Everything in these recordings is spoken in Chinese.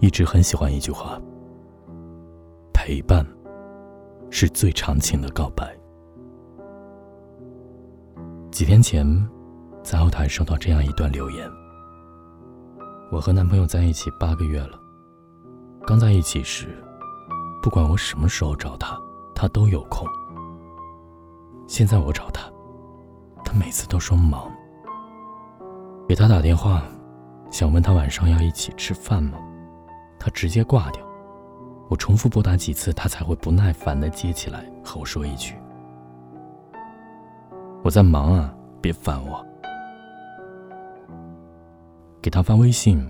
一直很喜欢一句话：陪伴是最长情的告白。几天前，在后台收到这样一段留言：我和男朋友在一起八个月了，刚在一起时，不管我什么时候找他，他都有空。现在我找他，他每次都说忙。给他打电话，想问他晚上要一起吃饭吗？他直接挂掉。我重复拨打几次，他才会不耐烦地接起来和我说一句：“我在忙啊，别烦我。”给他发微信，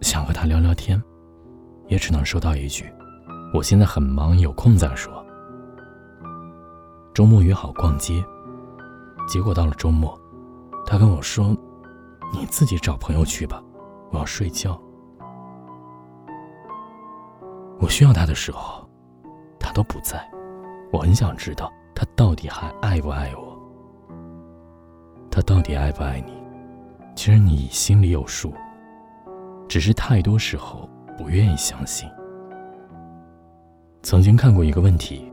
想和他聊聊天，也只能收到一句：“我现在很忙，有空再说。”周末约好逛街，结果到了周末，他跟我说。你自己找朋友去吧，我要睡觉。我需要他的时候，他都不在。我很想知道他到底还爱不爱我。他到底爱不爱你？其实你心里有数，只是太多时候不愿意相信。曾经看过一个问题：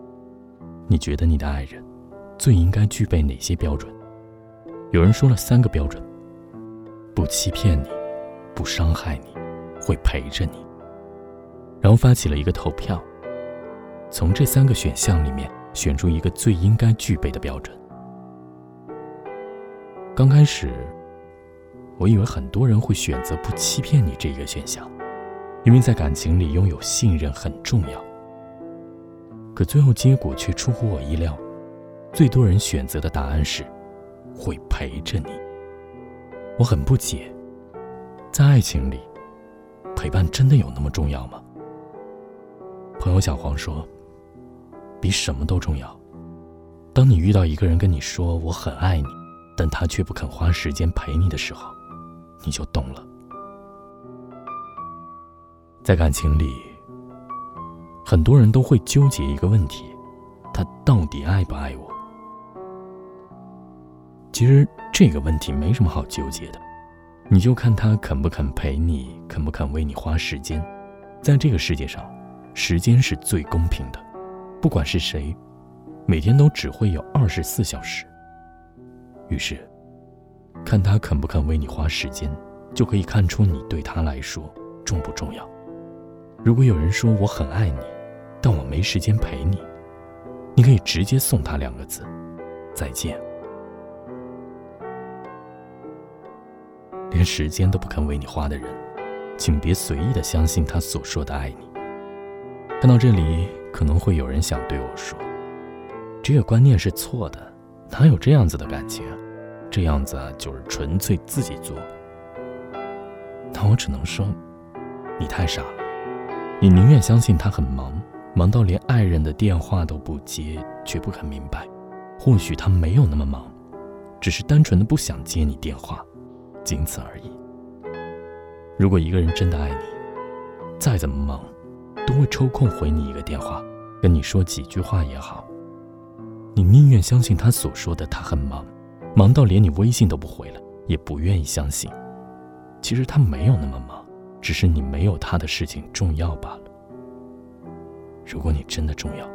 你觉得你的爱人最应该具备哪些标准？有人说了三个标准。不欺骗你，不伤害你，会陪着你。然后发起了一个投票，从这三个选项里面选出一个最应该具备的标准。刚开始，我以为很多人会选择不欺骗你这一个选项，因为在感情里拥有信任很重要。可最后结果却出乎我意料，最多人选择的答案是会陪着你。我很不解，在爱情里，陪伴真的有那么重要吗？朋友小黄说：“比什么都重要。当你遇到一个人跟你说我很爱你，但他却不肯花时间陪你的时候，你就懂了。在感情里，很多人都会纠结一个问题：他到底爱不爱我？其实。”这个问题没什么好纠结的，你就看他肯不肯陪你，肯不肯为你花时间。在这个世界上，时间是最公平的，不管是谁，每天都只会有二十四小时。于是，看他肯不肯为你花时间，就可以看出你对他来说重不重要。如果有人说我很爱你，但我没时间陪你，你可以直接送他两个字：再见。连时间都不肯为你花的人，请别随意的相信他所说的爱你。看到这里，可能会有人想对我说：“这个观念是错的，哪有这样子的感情？这样子就是纯粹自己做。”那我只能说，你太傻了。你宁愿相信他很忙，忙到连爱人的电话都不接，却不肯明白，或许他没有那么忙，只是单纯的不想接你电话。仅此而已。如果一个人真的爱你，再怎么忙，都会抽空回你一个电话，跟你说几句话也好。你宁愿相信他所说的，他很忙，忙到连你微信都不回了，也不愿意相信，其实他没有那么忙，只是你没有他的事情重要罢了。如果你真的重要，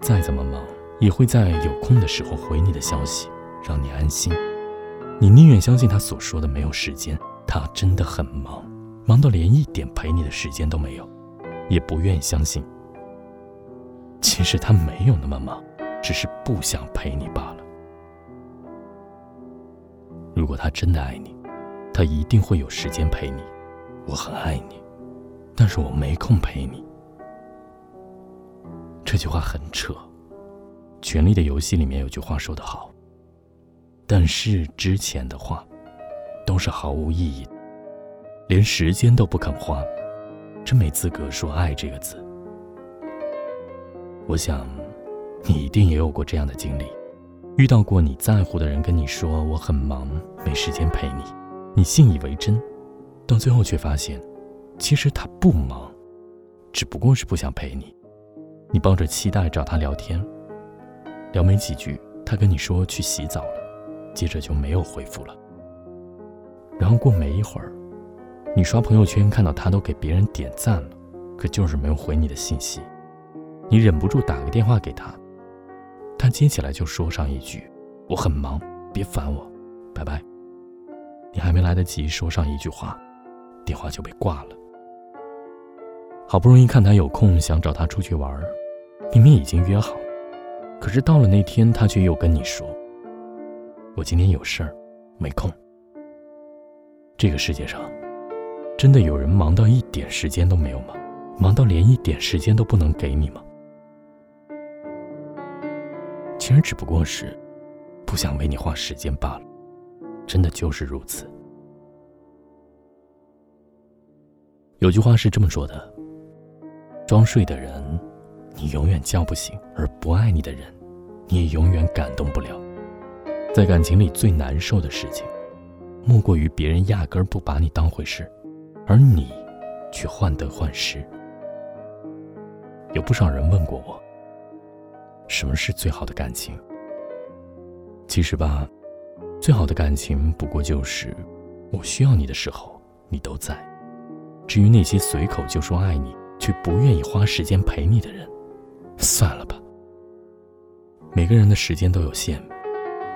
再怎么忙，也会在有空的时候回你的消息，让你安心。你宁愿相信他所说的没有时间，他真的很忙，忙到连一点陪你的时间都没有，也不愿意相信。其实他没有那么忙，只是不想陪你罢了。如果他真的爱你，他一定会有时间陪你。我很爱你，但是我没空陪你。这句话很扯，《权力的游戏》里面有句话说得好。但是之前的话，都是毫无意义的，连时间都不肯花，真没资格说爱这个字。我想，你一定也有过这样的经历，遇到过你在乎的人跟你说我很忙，没时间陪你，你信以为真，到最后却发现，其实他不忙，只不过是不想陪你。你抱着期待找他聊天，聊没几句，他跟你说去洗澡了。接着就没有回复了。然后过没一会儿，你刷朋友圈看到他都给别人点赞了，可就是没有回你的信息。你忍不住打个电话给他，他接起来就说上一句：“我很忙，别烦我，拜拜。”你还没来得及说上一句话，电话就被挂了。好不容易看他有空，想找他出去玩，明明已经约好，可是到了那天，他却又跟你说：“我今天有事儿，没空。”这个世界上，真的有人忙到一点时间都没有吗？忙到连一点时间都不能给你吗？其实只不过是不想为你花时间罢了，真的就是如此。有句话是这么说的：装睡的人，你永远叫不醒；而不爱你的人，你也永远感动不了。在感情里最难受的事情。莫过于别人压根儿不把你当回事，而你却患得患失。有不少人问过我，什么是最好的感情？其实吧，最好的感情不过就是我需要你的时候你都在。至于那些随口就说爱你却不愿意花时间陪你的人，算了吧。每个人的时间都有限。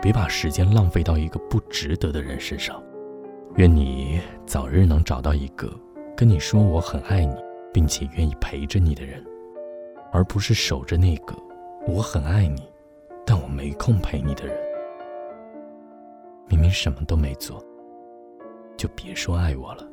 别把时间浪费到一个不值得的人身上。愿你早日能找到一个跟你说我很爱你，并且愿意陪着你的人，而不是守着那个我很爱你，但我没空陪你的人。明明什么都没做，就别说爱我了。